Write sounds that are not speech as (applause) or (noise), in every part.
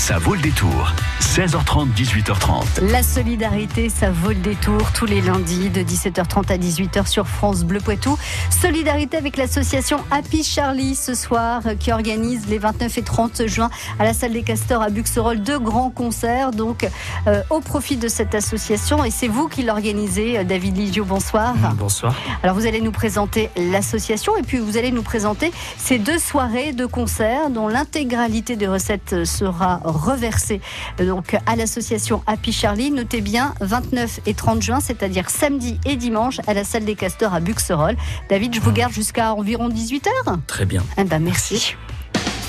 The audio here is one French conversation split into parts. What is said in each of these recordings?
Ça vaut le détour. 16h30, 18h30. La solidarité, ça vaut le détour tous les lundis de 17h30 à 18h sur France Bleu Poitou. Solidarité avec l'association Happy Charlie ce soir qui organise les 29 et 30 juin à la salle des Castors à Buxerolles deux grands concerts donc euh, au profit de cette association et c'est vous qui l'organisez euh, David Ligio, bonsoir. Bonsoir. Alors vous allez nous présenter l'association et puis vous allez nous présenter ces deux soirées de concerts dont l'intégralité des recettes sera reversée donc à l'association Happy Charlie. Notez bien 29 et 30 juin, c'est-à-dire samedi et dimanche à la salle des Castors à Buxerolles. David, je vous garde jusqu'à environ 18h. Très bien. Eh ben merci.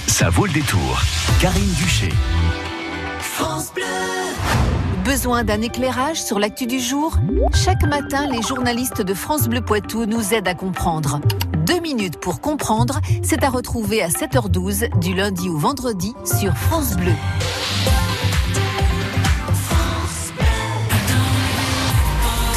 Ça vaut le détour. Karine Duché. France Bleu. Besoin d'un éclairage sur l'actu du jour? Chaque matin, les journalistes de France Bleu Poitou nous aident à comprendre. Deux minutes pour comprendre, c'est à retrouver à 7h12 du lundi au vendredi sur France Bleu.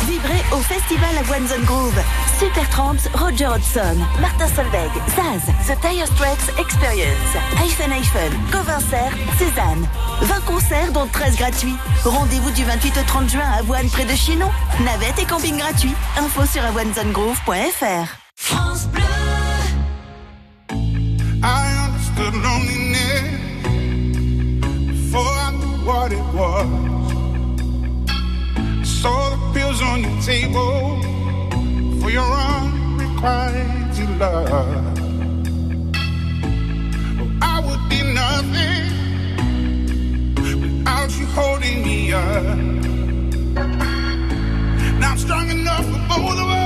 Vibrez au festival à Groove. Super Tramps, Roger Hodgson, Martin Solveig, Zaz, The Tire Straits Experience, Hyphen Hyphen, Covincer, Cézanne. 20 concerts dont 13 gratuits. Rendez-vous du 28 au 30 juin à Avoine près de Chinon. Navette et camping gratuit. Info sur avoinezonegroove.fr. France Bleu. I understood loneliness before I knew what it was. I saw the pills on your table for your unrequited love. Oh, I would be nothing without you holding me up. Now I'm strong enough for both of us.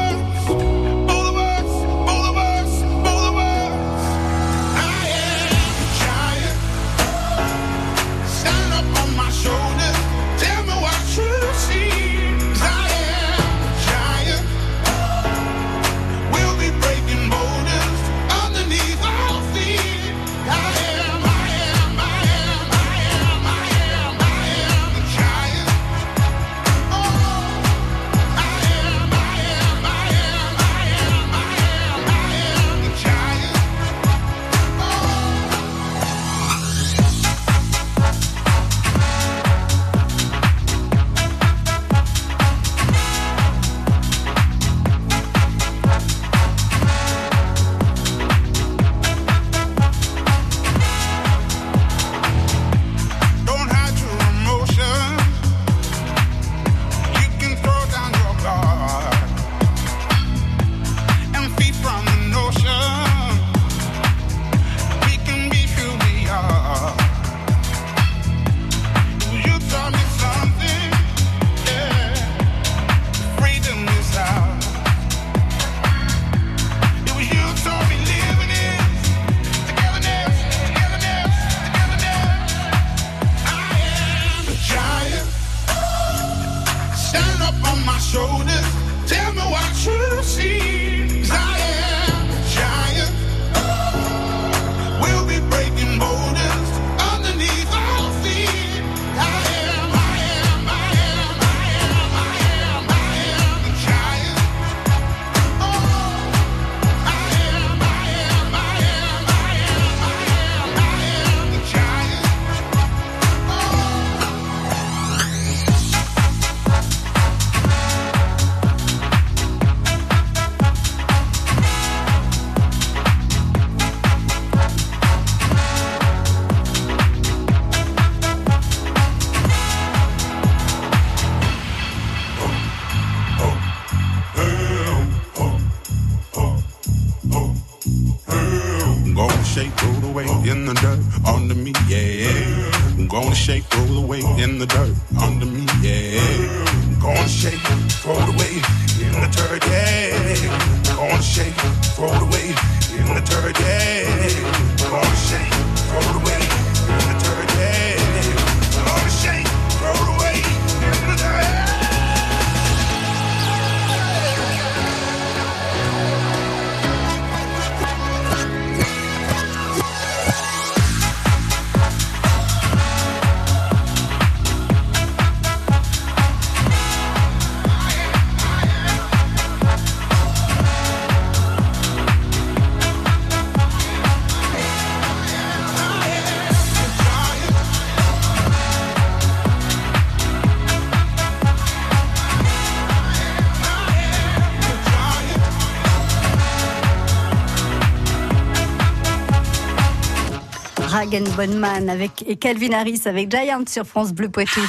Morgan Bonman avec, et Calvin Harris avec Giant sur France Bleu Poitou.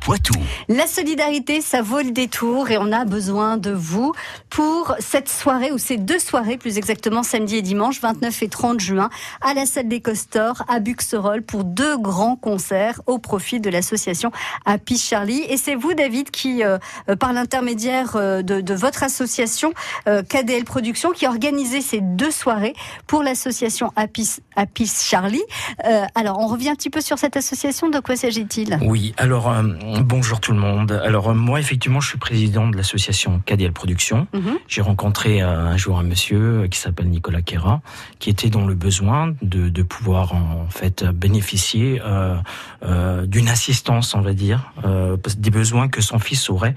Poitou. La solidarité, ça vaut le détour et on a besoin de vous pour cette soirée ou ces deux soirées, plus exactement samedi et dimanche, 29 et 30 juin, à la salle des Costors à Buxerolles pour deux grands concerts au profit de l'association Happy Charlie. Et c'est vous, David, qui, euh, par l'intermédiaire euh, de, de votre association euh, KDL Productions, qui organisez ces deux soirées pour l'association Happy, Happy Charlie. Euh, alors, on revient un petit peu sur cette association. De quoi s'agit-il? Oui, alors euh, bonjour tout le monde. Alors euh, moi effectivement je suis président de l'association KDL Productions. Mhm. J'ai rencontré euh, un jour un monsieur euh, qui s'appelle Nicolas Kera, qui était dans le besoin de, de pouvoir en fait bénéficier euh, euh, d'une assistance, on va dire, euh, des besoins que son fils aurait,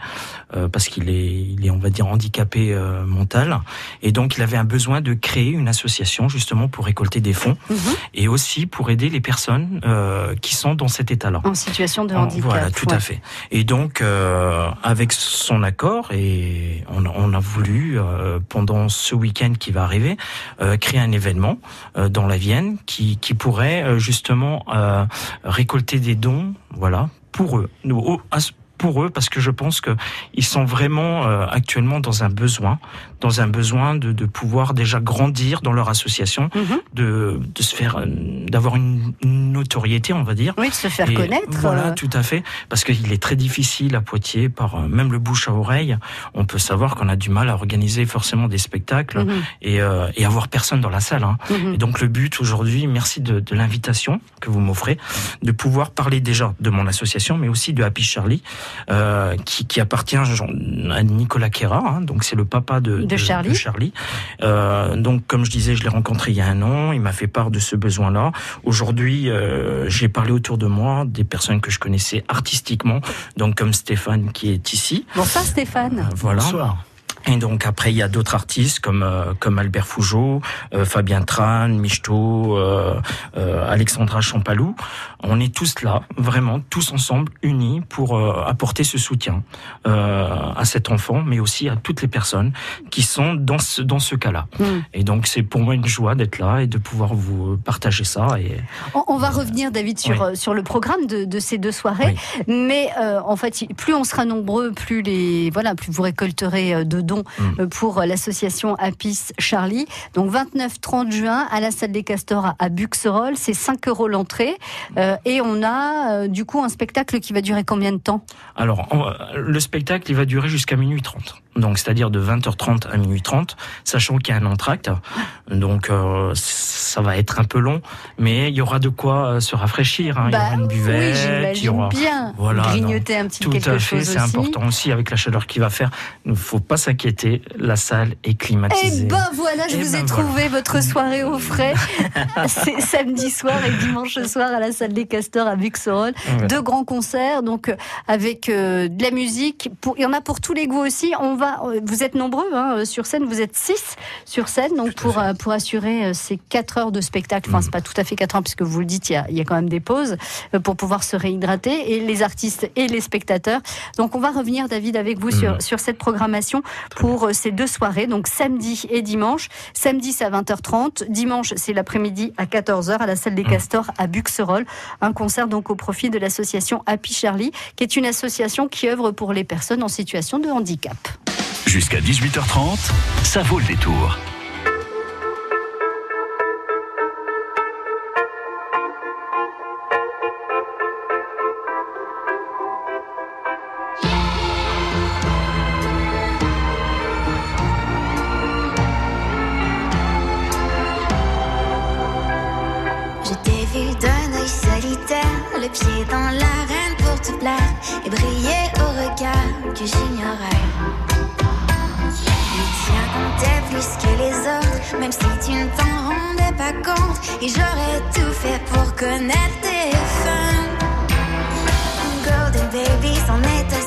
parce qu'il est, il est, on va dire, handicapé mental, et donc il avait un besoin de créer une association justement pour récolter des fonds Mhm. et aussi pour aider les personnes qui sont dans cet état-là. En situation de handicap. Voilà, tout ouais. à fait. Et donc, euh, avec son accord, et on, on a voulu, euh, pendant ce week-end qui va arriver, euh, créer un événement euh, dans la Vienne qui, qui pourrait euh, justement euh, récolter des dons, voilà, pour eux. Nous, au- pour eux parce que je pense que ils sont vraiment euh, actuellement dans un besoin, dans un besoin de, de pouvoir déjà grandir dans leur association, Mhm. de, de se faire, euh, d'avoir une, une notoriété, on va dire. Oui, de se faire Et connaître. Voilà, euh, tout à fait. Parce qu'il est très difficile à Poitiers, par euh, même le bouche à oreille, on peut savoir qu'on a du mal à organiser forcément des spectacles mhm, et, euh, et avoir personne dans la salle. hein. mhm. Et donc le but aujourd'hui, merci de, de l'invitation que vous m'offrez, de pouvoir parler déjà de mon association, mais aussi de Happy Charlie, euh, qui, qui appartient à Nicolas Kera, hein, donc c'est le papa de, De Charlie. Euh, donc comme je disais, je l'ai rencontré il y a un an, il m'a fait part de ce besoin-là. Aujourd'hui, euh, j'ai parlé autour de moi des personnes que je connaissais artistiquement, donc comme Stéphane qui est ici. Bonsoir Stéphane. Euh, Voilà. Et donc après il y a d'autres artistes comme euh, comme Albert Fougeot, euh, Fabien Tran, Michto, euh, euh, Alexandra Champalou. On est tous là, vraiment tous ensemble, unis pour euh, apporter ce soutien euh, à cet enfant, mais aussi à toutes les personnes qui sont dans ce dans ce cas-là. Mm. Et donc c'est pour moi une joie d'être là et de pouvoir vous partager ça. Et On, on va revenir, David, sur, Oui. sur le programme de, de ces deux soirées. Mais euh, en fait, plus on sera nombreux, plus les voilà, plus vous récolterez de dons Mm. euh, pour l'association Apis Charlie. Donc 29-30 juin à la salle des Castors à, Buxerolles, c'est 5 euros l'entrée. Euh, et on a euh, du coup un spectacle qui va durer combien de temps? Alors, on le spectacle, il va durer jusqu'à minuit 30. Donc, c'est-à-dire de 20h30 à minuit 30, sachant qu'il y a un entracte. Donc, euh, ça va être un peu long, mais il y aura de quoi euh, se rafraîchir. hein. il y aura une Bah oui, buvette, il y j'imagine aura... bien. Voilà, Grignoter un petit Tout quelque à fait, chose c'est important aussi avec la chaleur qu'il va faire. Il ne faut pas s'inquiéter, la salle est Et climatisée. ben voilà, je Eh vous ben ai voilà. trouvé votre soirée au frais. (laughs) C'est samedi soir et dimanche soir à la salle des Castors à Buxerolles. Ouais. Deux grands concerts, donc euh, avec euh, de la musique. Pour, il y en a pour tous les goûts aussi. On va, euh, vous êtes nombreux hein, euh, sur scène, vous êtes six sur scène, donc pour euh, pour assurer ces quatre heures de spectacle. Enfin, Mm. c'est pas tout à fait quatre heures puisque vous le dites, il y a, y a quand même des pauses pour pouvoir se réhydrater et les artistes et les spectateurs. Donc on va revenir, David, avec vous sur Mm. sur cette programmation pour ces deux soirées, donc samedi et dimanche. Samedi, c'est à 20h30. Dimanche, c'est l'après-midi à 14h à la salle des Mm. Castors à Buxerolles. Un concert donc au profit de l'association Happy Charlie, qui est une association qui œuvre pour les personnes en situation de handicap. Jusqu'à 18h30, ça vaut le détour. Je t'ai vu d'un œil solitaire, le pied dans l'arène pour te plaire et briller au regard que j'ignorais. Même si tu ne t'en rendais pas compte. Et j'aurais tout fait pour connaître tes fins. Golden baby, c'en est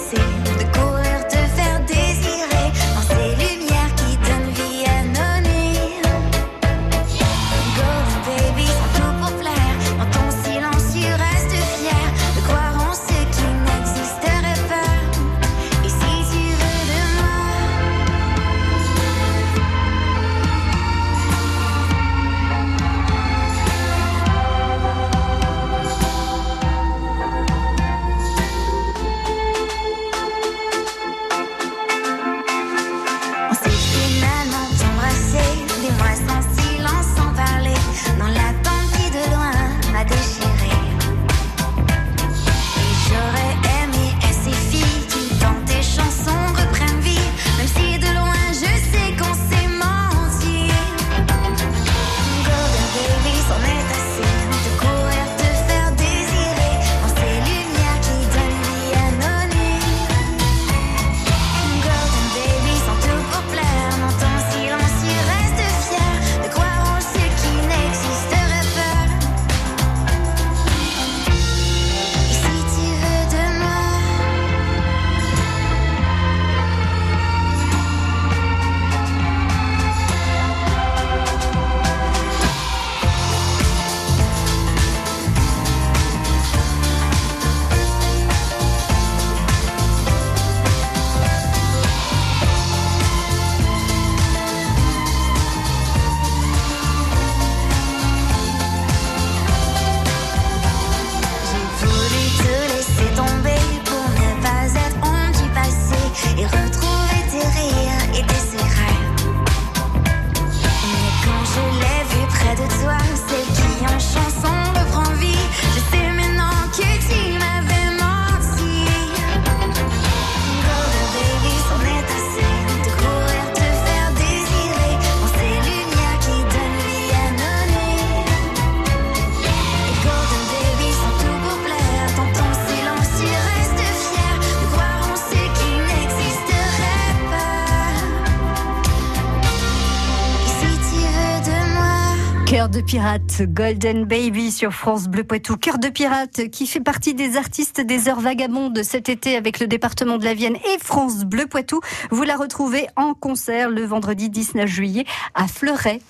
pirate, Golden Baby sur France Bleu Poitou. Cœur de pirate qui fait partie des artistes des heures vagabondes cet été avec le département de la Vienne et France Bleu Poitou. Vous la retrouvez en concert le vendredi 19 juillet à Fleuret.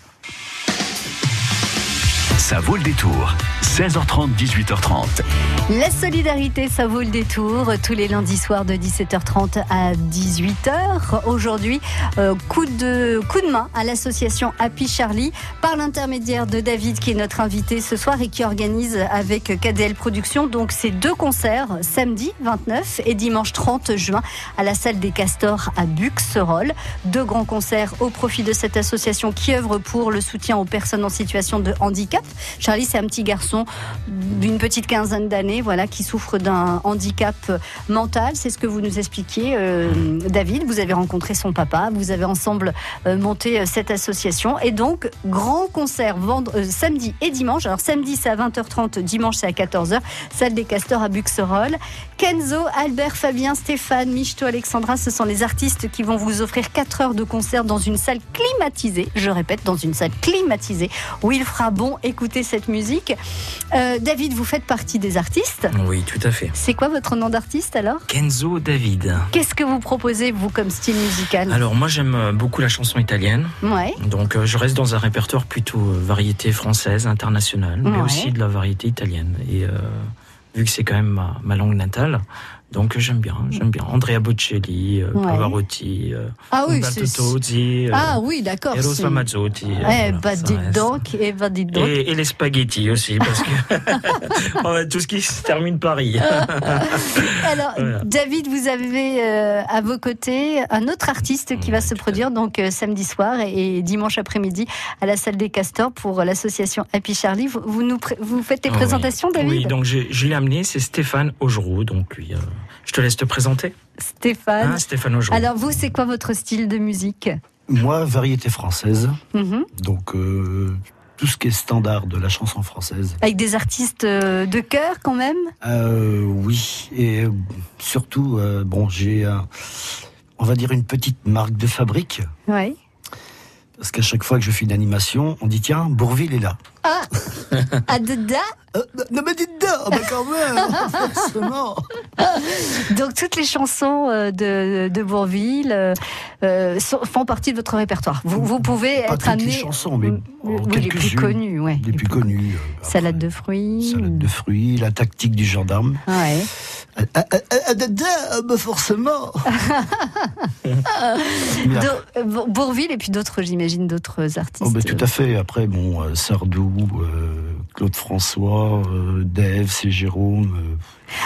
Ça vaut le détour. 16h30, 18h30. La solidarité, ça vaut le détour tous les lundis soirs de 17h30 à 18h. Aujourd'hui, euh, coup, de, coup de main à l'association Happy Charlie par l'intermédiaire de David qui est notre invité ce soir et qui organise avec KDL Productions donc ces deux concerts samedi 29 et dimanche 30 juin à la salle des Castors à Buxerolles. Deux grands concerts au profit de cette association qui œuvre pour le soutien aux personnes en situation de handicap. Charlie, c'est un petit garçon d'une petite quinzaine d'années, voilà, qui souffre d'un handicap mental. C'est ce que vous nous expliquiez, euh, David. Vous avez rencontré son papa, vous avez ensemble euh, monté euh, cette association. Et donc, grand concert samedi et dimanche. Alors, samedi, c'est à 20h30, dimanche, c'est à 14h. Salle des Castors à Buxerolles. Kenzo, Albert, Fabien, Stéphane, Michto, Alexandra, ce sont les artistes qui vont vous offrir 4 heures de concert dans une salle climatisée. Je répète, dans une salle climatisée où il fera bon écouter cette musique. Euh, David, vous faites partie des artistes. Oui, tout à fait. C'est quoi votre nom d'artiste alors? Kenzo David. Qu'est-ce que vous proposez, vous, comme style musical? Alors moi j'aime euh, beaucoup la chanson italienne. Ouais. Donc euh, je reste dans un répertoire plutôt variété française, internationale, mais Ouais. aussi de la variété italienne. Et vu que c'est quand même ma, ma langue natale, donc j'aime bien, j'aime bien. Andrea Bocelli, euh, Ouais. Pavarotti, euh, Ah oui, Tozzi, euh, Ah oui, d'accord. Eros Ramazzotti. Eh voilà, bah ça dites reste. donc, eh bah dites donc. Et, et les spaghettis aussi, parce que (laughs) (laughs) tout ce qui se termine par i. (laughs) Alors, Voilà. David, vous avez euh, à vos côtés un autre artiste qui va se produire donc euh, samedi soir et, et dimanche après-midi à la salle des Castors pour l'association Happy Charlie. Vous, vous nous pré- vous faites les Oui. présentations, David? Oui, donc je l'ai amené, c'est Stéphane Augereau, donc lui. euh, te laisse te présenter. Stéphane. Hein, Stéphane Augereau. Alors vous, c'est quoi votre style de musique? Moi, variété française, Mhm. donc euh, tout ce qui est standard de la chanson française. Avec des artistes euh, de cœur quand même? Euh, oui, et euh, surtout, euh, bon, j'ai, un- on va dire, une petite marque de fabrique, Oui. Parce qu'à chaque fois que je fais une animation, on dit tiens, Bourville est là. Ah, Dada Euh, non mais dites donc, bah quand même, (laughs) forcément. Donc toutes les chansons euh, de, de Bourville euh, sont- font partie de votre répertoire. Vous, vous pouvez Pas être toutes amené... les chansons, mais Mm, oui, les plus connus, ouais. Les plus connus. euh, Salade de fruits. Salade de fruits, la tactique du gendarme. Ouais. Forcément. Bourville et puis d'autres, j'imagine, d'autres artistes. Oh, bah, tout à fait. Après, bon, euh, Sardou, euh, Claude François, euh, Dave, c'est Jérôme. euh,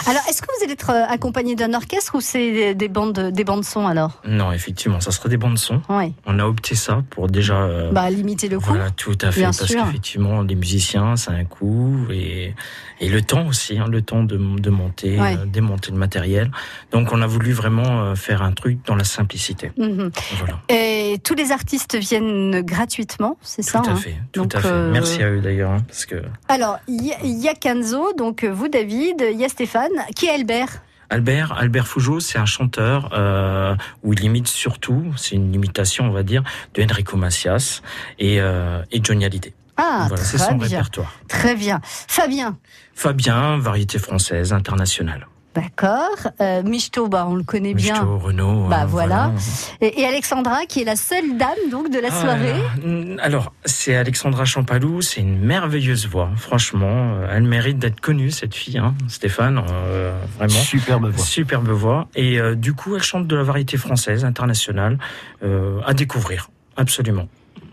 Alors, est-ce que vous allez être euh, accompagné d'un orchestre ou c'est des- des bandes, des bandes son alors? Non, effectivement, ça serait des bandes son. Oui. On a opté ça pour déjà. euh, Bah, limiter le coût. Voilà, tout à fait, Bien parce qu'effectivement, les musiciens, ça a un coût, et, et le temps aussi, hein, le temps de, de monter, Ouais. euh, démonter le matériel. Donc, on a voulu vraiment faire un truc dans la simplicité. Mhm. Voilà, Et tous les artistes viennent gratuitement, c'est tout ça à hein? fait, tout Donc, à fait. euh, Merci à eux d'ailleurs, hein, parce que Alors, il y, a- il y a Kenzo, donc vous, David, il y a Stéphane. Qui est Albert? Albert, Albert Fougeot, c'est un chanteur euh, où il imite surtout, c'est une imitation, on va dire, de Enrico Macias et, euh, et Johnny Hallyday. Ah, voilà, c'est son bien. répertoire. Très bien. Fabien, Fabien, variété française, internationale. D'accord. Euh, Michto, bah, on le connaît bien. Michto, Renaud. Bah, euh, voilà. Et, et Alexandra, qui est la seule dame donc de la Ah, soirée. Alors, c'est Alexandra Champalou, c'est une merveilleuse voix, franchement. euh, Elle mérite d'être connue, cette fille, hein, Stéphane, euh, vraiment. Superbe voix. Superbe voix. Et euh, du coup, elle chante de la variété française, internationale, euh, à découvrir, absolument.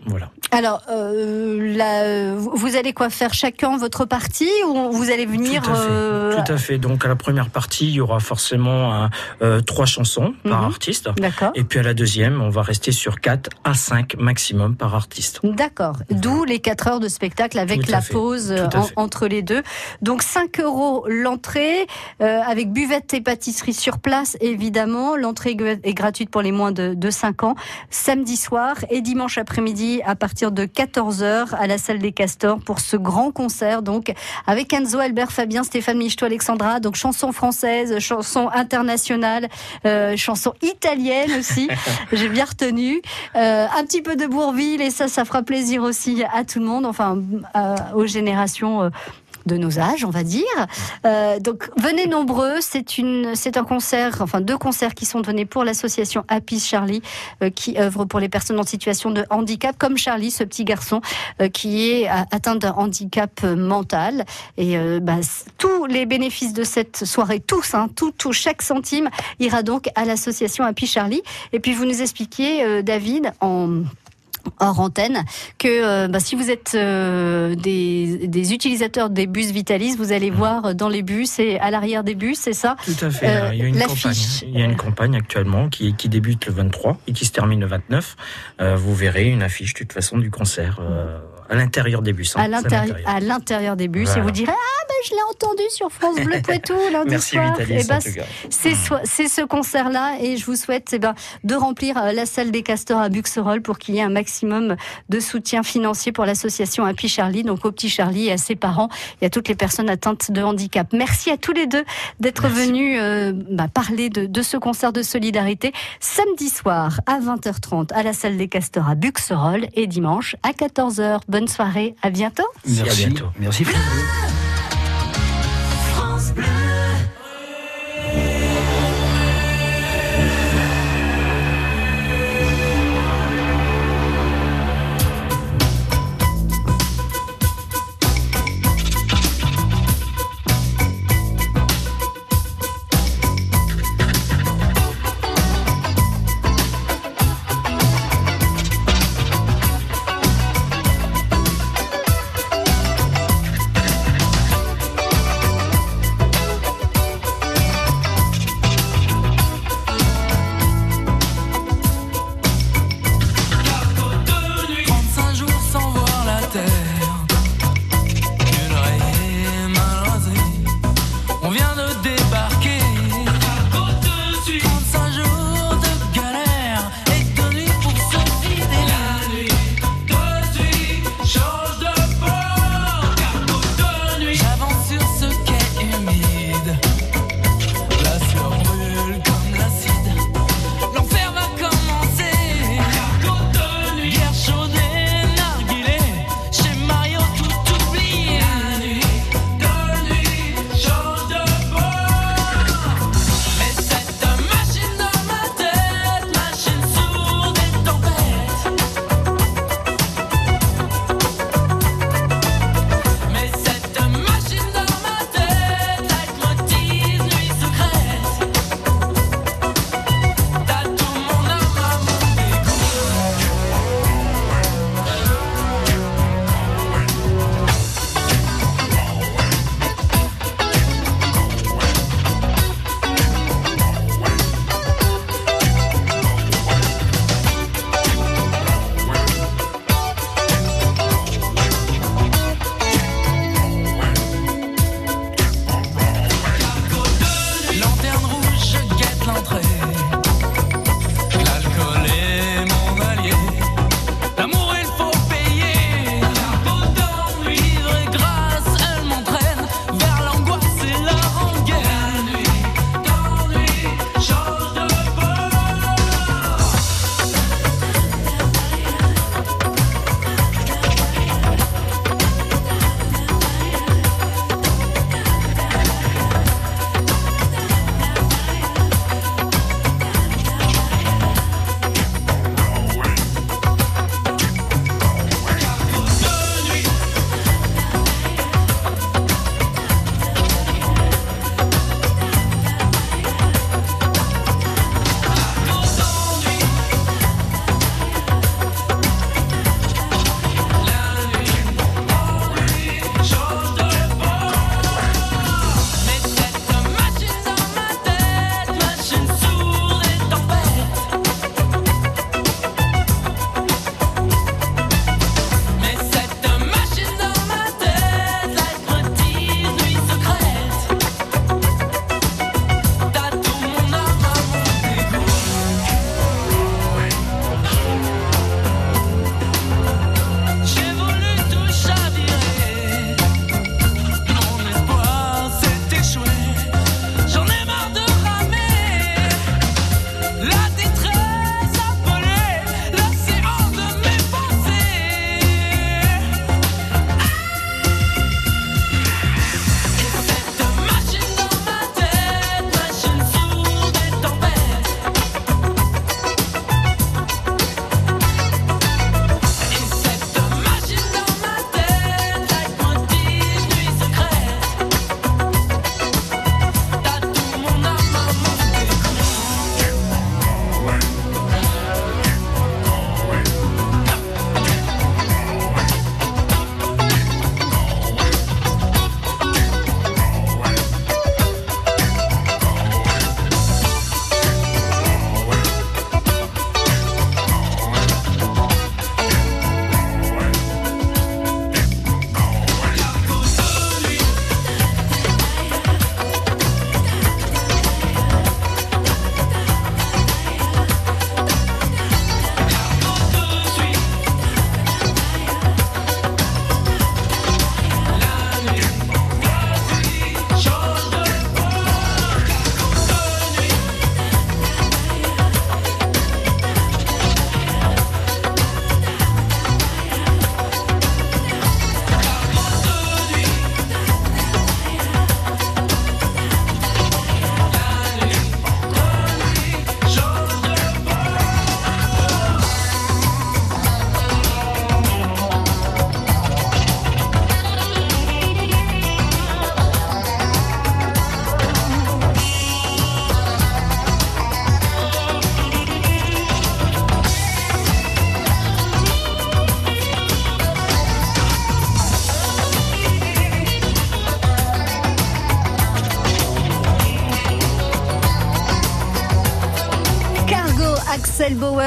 Voilà. Alors, euh, là, vous allez quoi faire chacun votre partie ou vous allez venir Tout à fait. euh, Tout à fait. Donc, à la première partie, il y aura forcément un, euh, trois chansons par Mhm. artiste. D'accord. Et puis à la deuxième, on va rester sur 4 à 5 maximum par artiste. D'accord. D'où les 4 heures de spectacle avec Tout la pause en- entre les deux. Donc 5 euros l'entrée, avec buvette et pâtisserie sur place, évidemment. L'entrée est gratuite pour les moins de, de 5 ans. Samedi soir et dimanche après-midi À partir de 14h à la salle des Castors pour ce grand concert donc avec Enzo, Albert, Fabien, Stéphane Michto, Alexandra. Donc chansons françaises, chansons internationales, euh, chansons italiennes aussi. (laughs) J'ai bien retenu. Euh, un petit peu de Bourville et ça, ça fera plaisir aussi à tout le monde, enfin euh, aux générations. De nos âges, on va dire. Euh, donc venez nombreux. C'est une, c'est un concert, enfin deux concerts qui sont donnés pour l'association Happy Charlie, euh, qui œuvre pour les personnes en situation de handicap, comme Charlie, ce petit garçon euh, qui est atteint d'un handicap mental. Et bah, tous les bénéfices de cette soirée, tous, hein, tout, tout, chaque centime ira donc à l'association Happy Charlie. Et puis vous nous expliquiez, David, en hors antenne que euh, bah, si vous êtes euh, des, des utilisateurs des bus Vitalis, vous allez voir dans les bus et à l'arrière des bus, c'est ça? Tout à fait. Euh, il y a une campagne. Il y a une campagne actuellement qui, qui débute le 23 et qui se termine le 29. Euh, vous verrez une affiche de toute façon du concert euh, à l'intérieur des bus. hein. à l'intérieur des bus et vous direz ah ben je l'ai entendu sur France Bleu Poitou (laughs) lundi Merci soir. Vitalis Eh ben, cas. C'est ce concert-là et je vous souhaite eh ben, de remplir euh, la salle des castors à Buxerolles pour qu'il y ait un maximum de soutien financier pour l'association Happy Charlie, donc au petit Charlie et à ses parents et à toutes les personnes atteintes de handicap. Merci à tous les deux d'être venus euh, bah, parler de, de ce concert de solidarité samedi soir à 20h30 à la salle des castors à Buxerolles et dimanche à 14h. Bonne soirée, à bientôt. Merci, à Merci. bientôt. Merci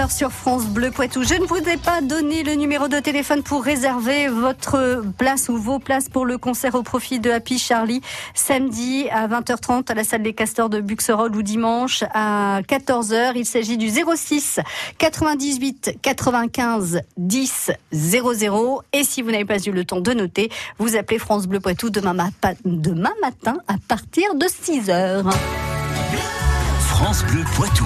sur France Bleu Poitou. Je ne vous ai pas donné le numéro de téléphone pour réserver votre place ou vos places pour le concert au profit de Happy Charlie samedi à 20h30 à la salle des castors de Buxerolles ou dimanche à 14h. Il s'agit du 06 98 95 10 00 et si vous n'avez pas eu le temps de noter, vous appelez France Bleu Poitou demain, demain matin à partir de 6h. France Bleu Poitou.